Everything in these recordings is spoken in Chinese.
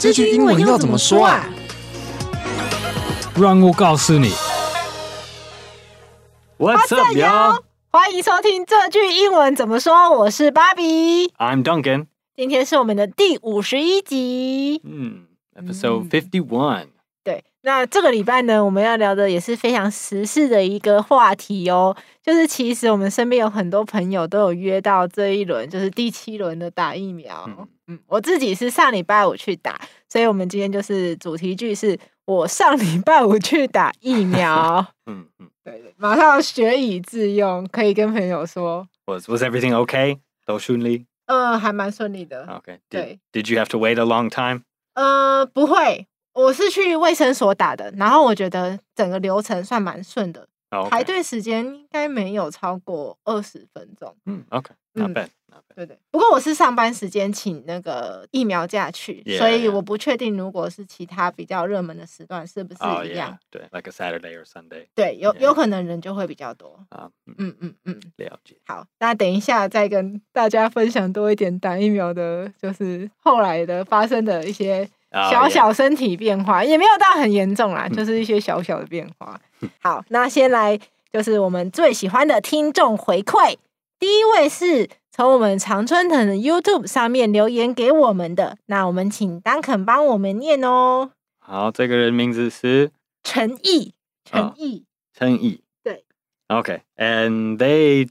这句英文要怎么说啊？让我告诉你。What's up, y'all？欢迎收听这句英文怎么说。我是芭比，I'm Duncan。今天是我们的第五十一集，嗯，Episode Fifty One。对，那这个礼拜呢，我们要聊的也是非常时事的一个话题哦。就是其实我们身边有很多朋友都有约到这一轮，就是第七轮的打疫苗。嗯，嗯，我自己是上礼拜五去打，所以我们今天就是主题句是我上礼拜五去打疫苗。嗯嗯，对对，马上学以致用，可以跟朋友说。Was Was everything okay？都顺利？嗯，还蛮顺利的。OK，对。Did you have to wait a long time？呃，不会。我是去卫生所打的，然后我觉得整个流程算蛮顺的，oh, okay. 排队时间应该没有超过二十分钟。嗯 bad，not bad。对对，不过我是上班时间请那个疫苗假去，yeah, 所以我不确定如果是其他比较热门的时段是不是一样。Oh, yeah. 对，like a Saturday or Sunday。对，有有可能人就会比较多。啊，嗯嗯嗯，嗯，了解。好，那等一下再跟大家分享多一点打疫苗的，就是后来的发生的一些。小小身体变化、oh. 也没有到很严重啦，就是一些小小的变化。好，那先来就是我们最喜欢的听众回馈。第一位是从我们常春藤的 YouTube 上面留言给我们的，那我们请 Duncan 帮我们念哦。好，这个人名字是陈毅，陈毅，陈、oh, 毅。对。Okay，and they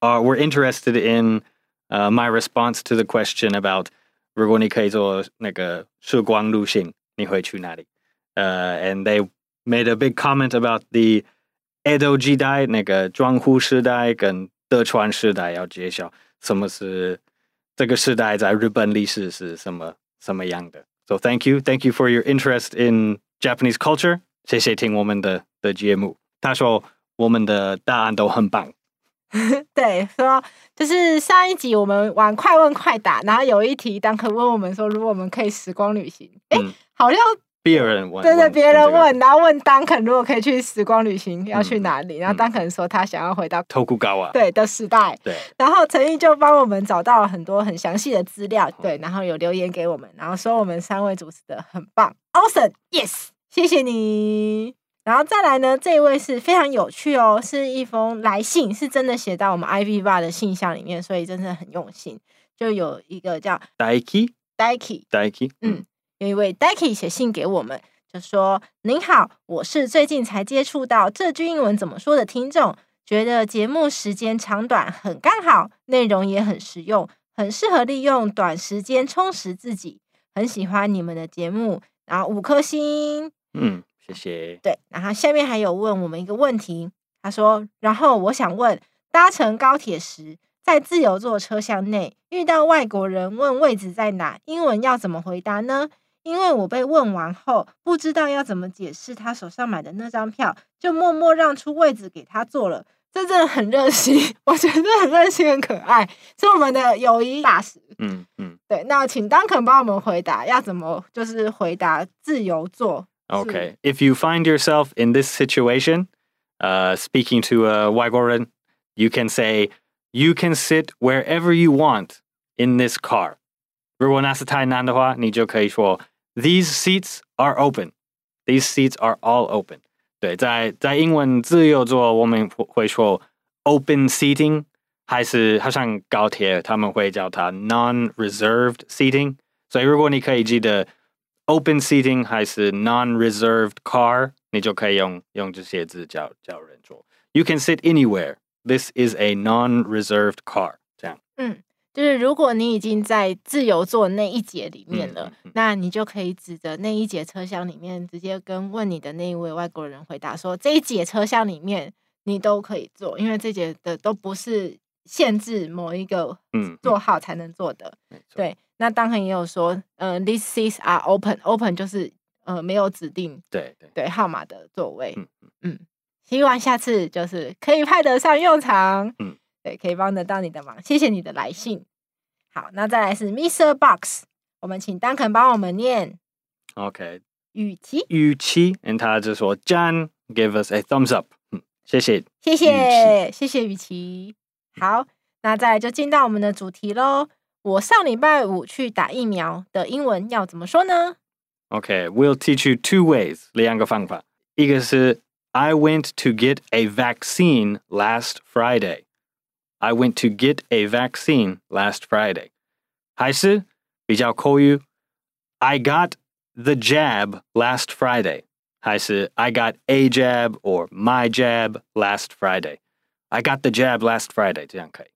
are were interested in uh, my response to the question about 如果你可以做那个时光旅行，你会去哪里？呃、，And they made a big comment about the Edo 时代那个江户时代跟德川时代，要揭晓什么是这个时代在日本历史是什么什么样的。So thank you, thank you for your interest in Japanese culture。谢谢听我们的的节目。他说我们的答案都很棒。对，说就是上一集我们玩快问快答，然后有一题当可问我们说，如果我们可以时光旅行，哎、嗯，好像别人问，对对，别人问，然后问丹肯如果可以去时光旅行要去哪里，嗯、然后丹肯说他想要回到 Tokugawa 对的时代，对，然后陈毅就帮我们找到了很多很详细的资料，对，然后有留言给我们，然后说我们三位主持的很棒，Awesome，Yes，谢谢你。然后再来呢，这一位是非常有趣哦，是一封来信，是真的写到我们 IV Bar 的信箱里面，所以真的很用心。就有一个叫 Daiki，Daiki，Daiki，嗯，有一位 Daiki 写信给我们，就说：“您好，我是最近才接触到这句英文怎么说的听众，觉得节目时间长短很刚好，内容也很实用，很适合利用短时间充实自己，很喜欢你们的节目，然后五颗星，嗯。”谢谢。对，然后下面还有问我们一个问题，他说：“然后我想问，搭乘高铁时，在自由座车厢内遇到外国人问位置在哪，英文要怎么回答呢？因为我被问完后，不知道要怎么解释他手上买的那张票，就默默让出位置给他坐了。这真的很热心，我觉得很热心，很可爱，是我们的友谊大使。嗯嗯，对，那请 Duncan 帮我们回答，要怎么就是回答自由座。” Okay. If you find yourself in this situation, uh, speaking to a 外国人, you can say, you can sit wherever you want in this car. 如果那是太难的话，你就可以说 These seats are open. These seats are all open. 对，在在英文自由座我们会说 open seating，还是好像高铁他们会叫它 non-reserved seating。所以如果你可以记得。 Open seating 还是 non-reserved car，你就可以用用这些字叫叫人坐。You can sit anywhere. This is a non-reserved car。这样，嗯，就是如果你已经在自由座那一节里面了，嗯嗯、那你就可以指着那一节车厢里面，直接跟问你的那一位外国人回答说：这一节车厢里面你都可以坐，因为这节的都不是限制某一个座号才能坐的。嗯嗯、对。那当然也有说，呃，these seats are open，open 就是呃没有指定对对对号码的座位，嗯嗯，希望下次就是可以派得上用场，嗯，对，可以帮得到你的忙，谢谢你的来信。好，那再来是 Mr. Box，我们请 Duncan 帮我们念，OK，雨琦，雨琦，and 他就说，John，give us a thumbs up，嗯，谢谢，谢谢，谢谢雨琦。好，那再来就进到我们的主题喽。我上礼拜五去打疫苗的英文要怎么说呢？Okay, we'll teach you two ways，两个方法。一个是 I went to get a vaccine last Friday。I went to get a vaccine last Friday。还是比较口语，I got the jab last Friday。还是 I got a jab or my jab last Friday。I got the jab last Friday，这样可以。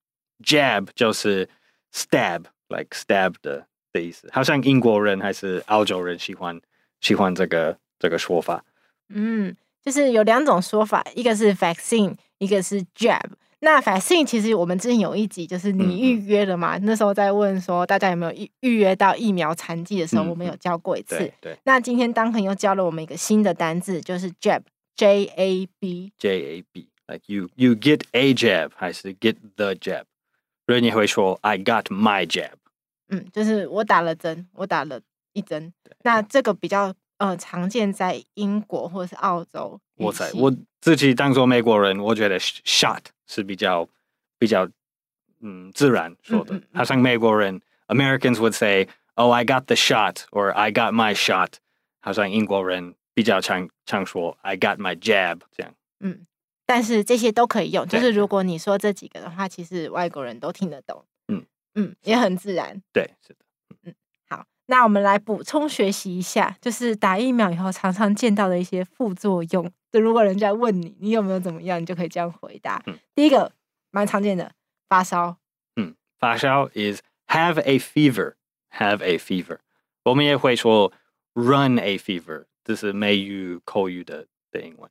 Jab 就是 stab，like stab 的的意思。好像英国人还是澳洲人喜欢喜欢这个这个说法。嗯，就是有两种说法，一个是 vaccine，一个是 jab。那 vaccine 其实我们之前有一集就是你预约了嘛？嗯、那时候在问说大家有没有预预约到疫苗残剂的时候，嗯、我们有教过一次。对。对那今天 Duncan 又教了我们一个新的单字，就是 jab，J A B。J A B，like you you get a jab 还是 get the jab？所以你会说 I got my jab。嗯，就是我打了针，我打了一针。那这个比较。呃，常见在英国或者是澳洲。我在我自己当做美国人，我觉得 shot 是比较比较嗯自然说的。好像美国人 Americans would say, "Oh, I got the shot," or "I got my shot." 好像英国人比较常常说 "I got my jab" 这样。嗯，但是这些都可以用，就是如果你说这几个的话，其实外国人都听得懂。嗯嗯，也很自然。对，是的。嗯。好那我们来补充学习一下，就是打疫苗以后常常见到的一些副作用。就如果人家问你，你有没有怎么样，你就可以这样回答。嗯、第一个蛮常见的发烧。嗯，发烧 is have a fever，have a fever。我们也会说 run a fever，这是美语口语的的英文。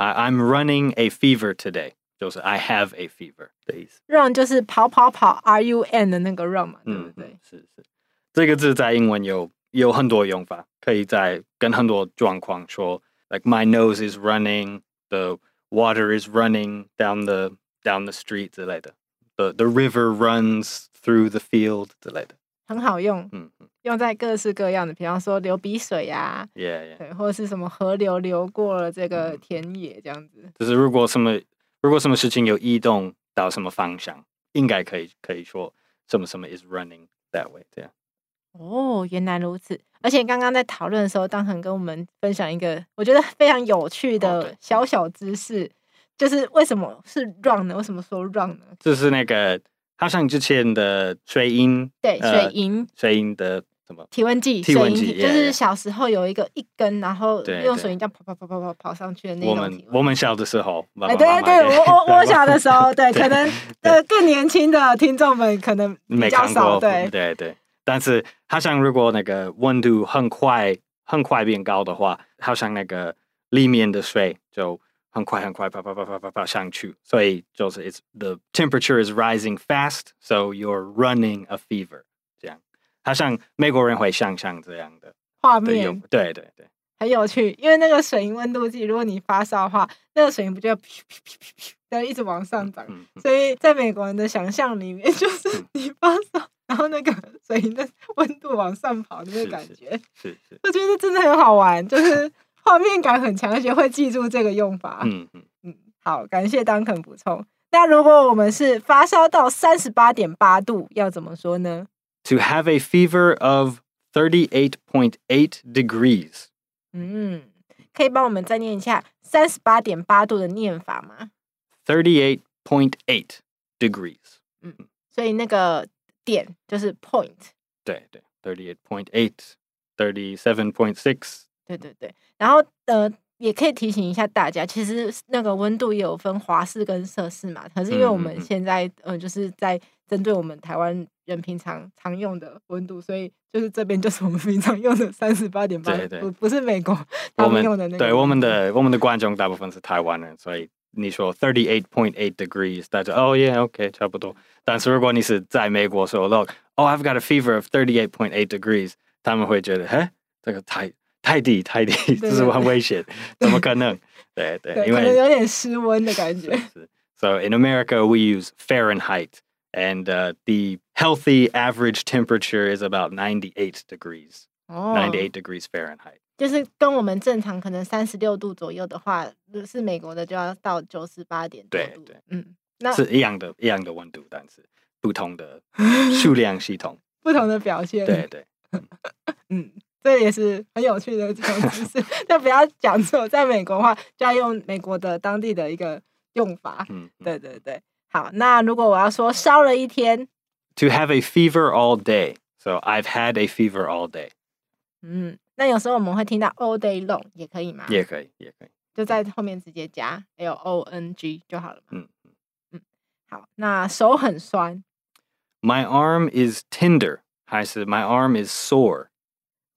I I'm running a fever today，就是 I have a fever 的意思。run 就是跑跑跑，R U N 的那个 run 嘛，对不对？嗯、是是。这个字在英文有有很多用法，可以在跟很多状况说，like my nose is running, the water is running down the down the street 之类的，the the river runs through the field 之类的， 很好用，嗯，用在各式各样的，比方说流鼻水呀，yeah, yeah. 对，或者是什么河流流过了这个田野这样子，就是如果什么如果什么事情有移动到什么方向，应该可以可以说什么什么 is running that way 这样。哦，原来如此。而且刚刚在讨论的时候，当恒跟我们分享一个我觉得非常有趣的小小知识，哦、就是为什么是 run 呢？为什么说 run 呢？就是那个好像之前的水银，对，水银，水银的什么体温计？体温计就是小时候有一个一根，然后用水银这样跑跑跑跑跑跑上去的那种。我们我们小的时候，哎，对对对，我我 我小的时候，对，可能呃更年轻的听众们可能比较少，对对对。但是，好像如果那个温度很快、很快变高的话，好像那个里面的水就很快、很快啪啪啪啪啪啪上去，所以就是 it's the temperature is rising fast, so you're running a fever。这样，好像美国人会想象这样的画面，对对对，很有趣。因为那个水银温度计，如果你发烧的话，那个水银不就要噗噗噗噗噗，然后一直往上涨？嗯嗯、所以在美国人的想象里面，就是你发烧。然后那个水银的温度往上跑的那个感觉，是是，是我觉得真的很好玩，就是画面感很强，而且会记住这个用法。嗯嗯嗯，好，感谢 Duncan 补充。那如果我们是发烧到三十八点八度，要怎么说呢？To have a fever of thirty eight point eight degrees。嗯，可以帮我们再念一下三十八点八度的念法吗？Thirty eight point eight degrees。嗯，所以那个。点就是 point，对对，thirty eight point eight，thirty seven point six，对对对。然后呃，也可以提醒一下大家，其实那个温度也有分华氏跟摄氏嘛。可是因为我们现在嗯嗯呃，就是在针对我们台湾人平常常用的温度，所以就是这边就是我们平常用的三十八点八，不不是美国 他们用的那个。对，我们的我们的观众大部分是台湾人，所以。你说 thirty eight point eight degrees，大家哦耶，OK，差不多。但是如果你是在美国说，Look，oh I've got a fever of thirty eight point eight degrees，他们会觉得，嘿，这个太太低太低，这是很危险，怎么可能？对对，因为有点失温的感觉。So in America we use Fahrenheit, and uh, the healthy average temperature is about ninety eight degrees. Ninety eight degrees Fahrenheit. 就是跟我们正常可能三十六度左右的话，是美国的就要到九十八点多度。对对，嗯，那是一样的，一样的温度，但是 不同的数量系统，不同的表现。对对，嗯， 这也是很有趣的这种知识。但不要讲错，在美国的话，就要用美国的当地的一个用法。嗯，对对对。好，那如果我要说烧了一天，to have a fever all day。So I've had a fever all day。嗯，那有时候我们会听到 all day long，也可以吗？也可以，也可以，就在后面直接加 l o n g 就好了。嗯嗯，好，那手很酸。My arm is tender，还是 My arm is sore？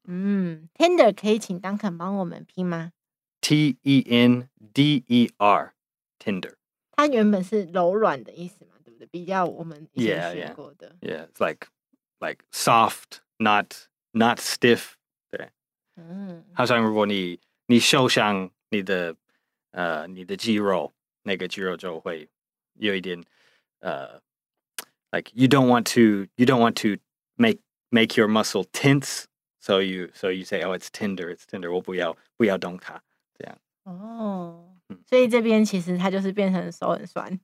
嗯，tender 可以请 Duncan 帮我们拼吗？T E N D E R，tender。它原本是柔软的意思嘛，对不对？比较我们以前学过的。Yeah, yeah. yeah it's like like soft, not not stiff。对，嗯，好像如果你你受伤，你的呃你的肌肉那个肌肉就会有一点呃。like you don't want to you don't want to make make your muscle tense so you so you say oh it's tender it's tender 我不要不要动它这样哦，所以这边其实它就是变成手很酸，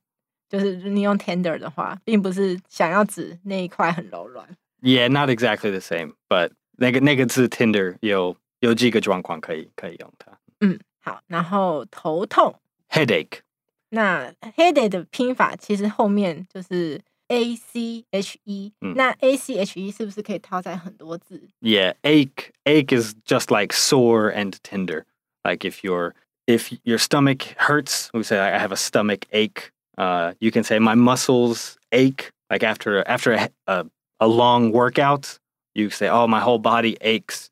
就是你用 tender 的话，并不是想要指那一块很柔软。Yeah, not exactly the same, but 那个那个字 tender 有有几个状况可以可以用它。嗯，好，然后头痛 headache，那 headache 的拼法其实后面就是。 A C H E，、嗯、那 A C H E 是不是可以套在很多字？Yeah, ache ache is just like sore and tender. Like if your if your stomach hurts, we say I have a stomach ache. Uh, you can say my muscles ache. Like after after a, a, a long workout, you say, oh, my whole body aches.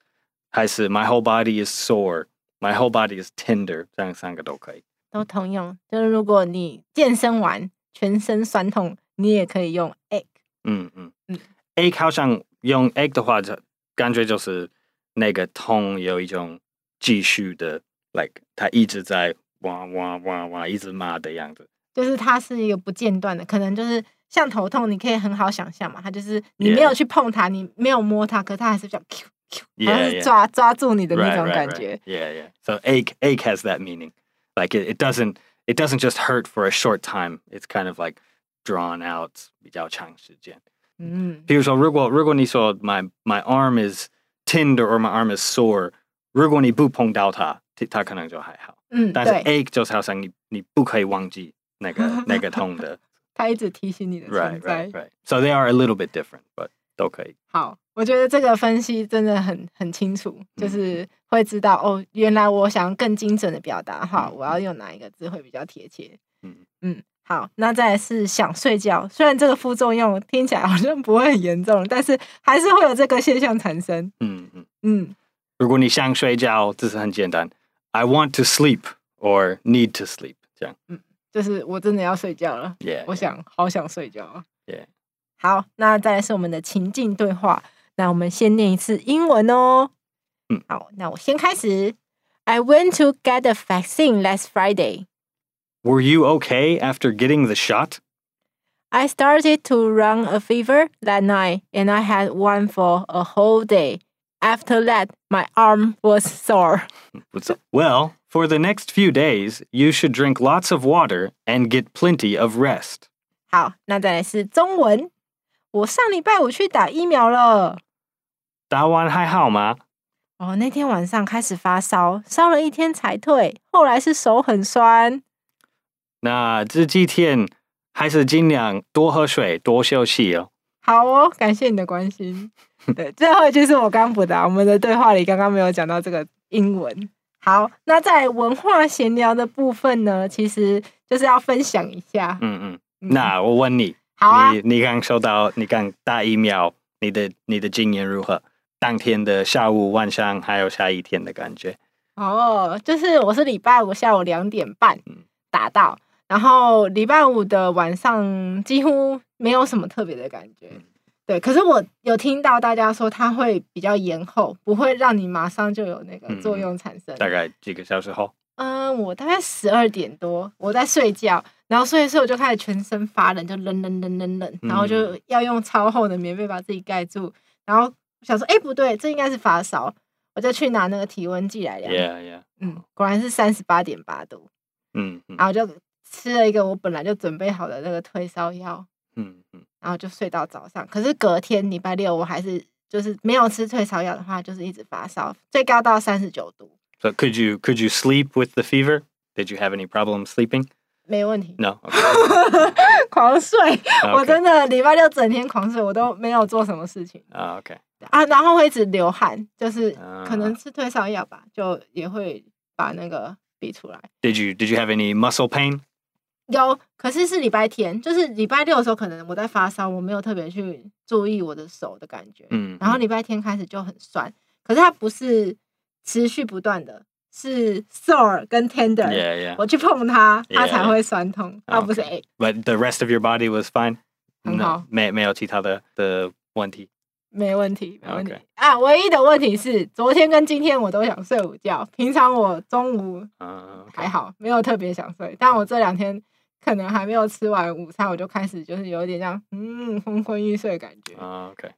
还是 my whole body is sore. My whole body is tender. 这样三个都可以。都通用，就是如果你健身完全身酸痛。 你也可以用 ache，嗯嗯嗯，ache 好像用 ache 的话，就感觉就是那个痛有一种继续的，like 它一直在哇哇哇哇一直骂的样子，就是它是一个不间断的，可能就是像头痛，你可以很好想象嘛，它就是你没有去碰它，你没有摸它，可是它还是比较 Q Q，好像是抓抓住你的那种感觉。Yeah yeah. So ache ache has that meaning, like it it doesn't it doesn't just hurt for a short time. It's kind of like drawn out 比较长时间，嗯，比如说，如果如果你说 my my arm is tender or my arm is sore，如果你不碰到它，它可能就还好，嗯，但是 ache 就是好像你你不可以忘记那个那个痛的，它一直提醒你的存在，right。Right right，so they are a little bit different，but 都可以。好，我觉得这个分析真的很很清楚，就是会知道哦，原来我想更精准的表达哈，我要用哪一个字会比较贴切，嗯。嗯。好，那再来是想睡觉。虽然这个副作用听起来好像不会很严重，但是还是会有这个现象产生。嗯嗯嗯。如果你想睡觉，这是很简单。I want to sleep or need to sleep，这样。嗯，就是我真的要睡觉了。Yeah, 我想.好想睡觉。Yeah。好，那再来是我们的情境对话。那我们先念一次英文哦。嗯。好，那我先开始。I went to get the vaccine last Friday. Were you okay after getting the shot? I started to run a fever that night, and I had one for a whole day. After that, my arm was sore. well, for the next few days, you should drink lots of water and get plenty of rest. 好，那再来是中文。我上礼拜五去打疫苗了。打完还好吗？哦，那天晚上开始发烧，烧了一天才退，后来是手很酸。 那这几天还是尽量多喝水，多休息哦。好哦，感谢你的关心。对，最后就是我刚补的，我们的对话里刚刚没有讲到这个英文。好，那在文化闲聊的部分呢，其实就是要分享一下。嗯嗯，那我问你，好啊，你你刚收到，你刚打疫苗，你的你的经验如何？当天的下午、晚上，还有下一天的感觉？哦，就是我是礼拜五下午两点半打到。然后礼拜五的晚上几乎没有什么特别的感觉，对。可是我有听到大家说它会比较延后，不会让你马上就有那个作用产生。大概几个小时后？嗯，我大概十二点多我在睡觉，然后睡一睡我就开始全身发冷，就冷冷冷冷冷，然后就要用超厚的棉被把自己盖住。然后想说，哎，不对，这应该是发烧，我就去拿那个体温计来量。Yeah, yeah. 嗯，果然是三十八点八度。嗯，然后就。吃了一个我本来就准备好的那个退烧药，嗯嗯，然后就睡到早上。可是隔天礼拜六我还是就是没有吃退烧药的话，就是一直发烧，最高到三十九度。So could you could you sleep with the fever? Did you have any problem sleeping? 没问题。No. 狂睡 我真的礼拜六整天狂睡，我都没有做什么事情 Oh, okay. 啊，然后会一直流汗，就是啊可能吃退烧药吧，就也会把那个逼出来。Did you did you have any muscle pain? 有，可是是礼拜天，就是礼拜六的时候，可能我在发烧，我没有特别去注意我的手的感觉。嗯然后礼拜天开始就很酸，可是它不是持续不断的，是 sore 跟 tender。Yeah, yeah. 我去碰它，它才会酸痛，它不是 ache。But the rest of your body was fine. 很好。没没有其他的的问题。没问题，没问题啊！唯一的问题是，昨天跟今天我都想睡午觉。平常我中午 Uh. 还好，没有特别想睡，但我这两天可能还没有吃完午餐，我就开始就是有点像嗯昏昏欲睡的感觉，Uh, okay.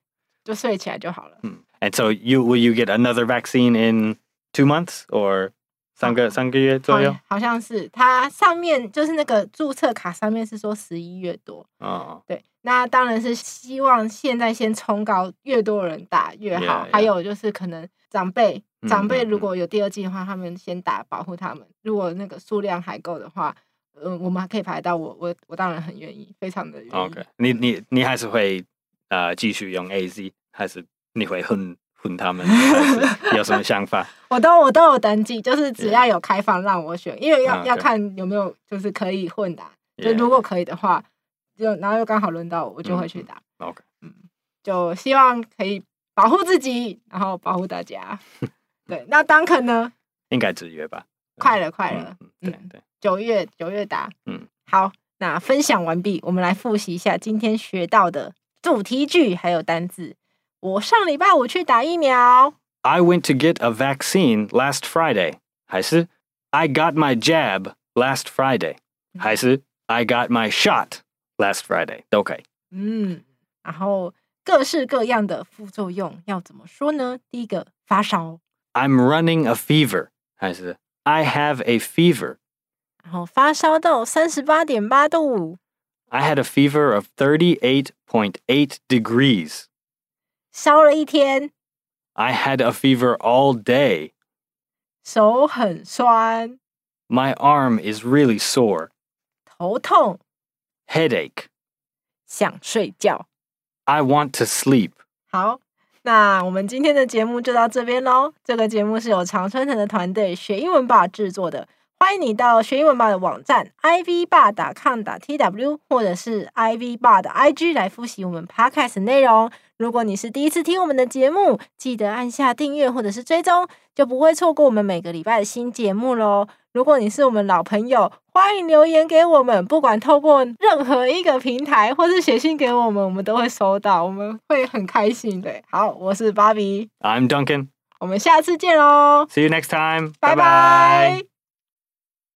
就睡起来就好了。嗯。And so you will you get another vaccine in two months or 三个三个月左右？好好像是它上面就是那个注册卡上面是说十一月多，Oh, 对，那当然是希望现在先冲高，越多人打越好。Yeah, yeah. 还有就是可能长辈，嗯长辈嗯如果有第二季的话，他们先打保护他们。如果那个数量还够的话，嗯、我们还可以排到我，我我当然很愿意，非常的愿意。OK，你你你还是会呃继续用 AZ，还是你会恨恨他们？还是 有什么想法？我都我都有登记，就是只要有开放让我选，因为要、啊要看有没有就是可以混的。就如果可以的话，就然后又刚好轮到我，我就会去嗯打。OK，嗯就希望可以保护自己，然后保护大家。对，那 Duncan 呢？应该直约吧？快了，快了，嗯，对嗯对。九月九月打。嗯，好，那分享完毕，我们来复习一下今天学到的主题句还有单字。我上礼拜五去打疫苗。I went to get a vaccine last Friday，还是 I got my jab last Friday，还是 I got my shot last Friday，都可以。嗯，然后各式各样的副作用要怎么说呢？第一个发烧，I'm running a fever，还是 I have a fever。然后发烧到三十八点八度，I had a fever of thirty-eight point eight degrees. 烧了一天，I had a fever all day. 手很酸，My arm is really sore. 头痛，Headache. 想睡觉。I want to sleep. 好，那我们今天的节目就到这边喽。这个节目是由常春藤的团队学英文吧制作的。欢迎你到学英文吧的网站 ivbar.com.tw 或者是 ivbar 的 IG 来复习我们 podcast 的内容。如果你是第一次听我们的节目，记得按下订阅或者是追踪，就不会错过我们每个礼拜的新节目喽。如果你是我们老朋友，欢迎留言给我们，不管透过任何一个平台，或是写信给我们，我们都会收到，我们会很开心的。好，我是芭比，I'm Duncan. 我们下次见喽，See you next time. 拜拜。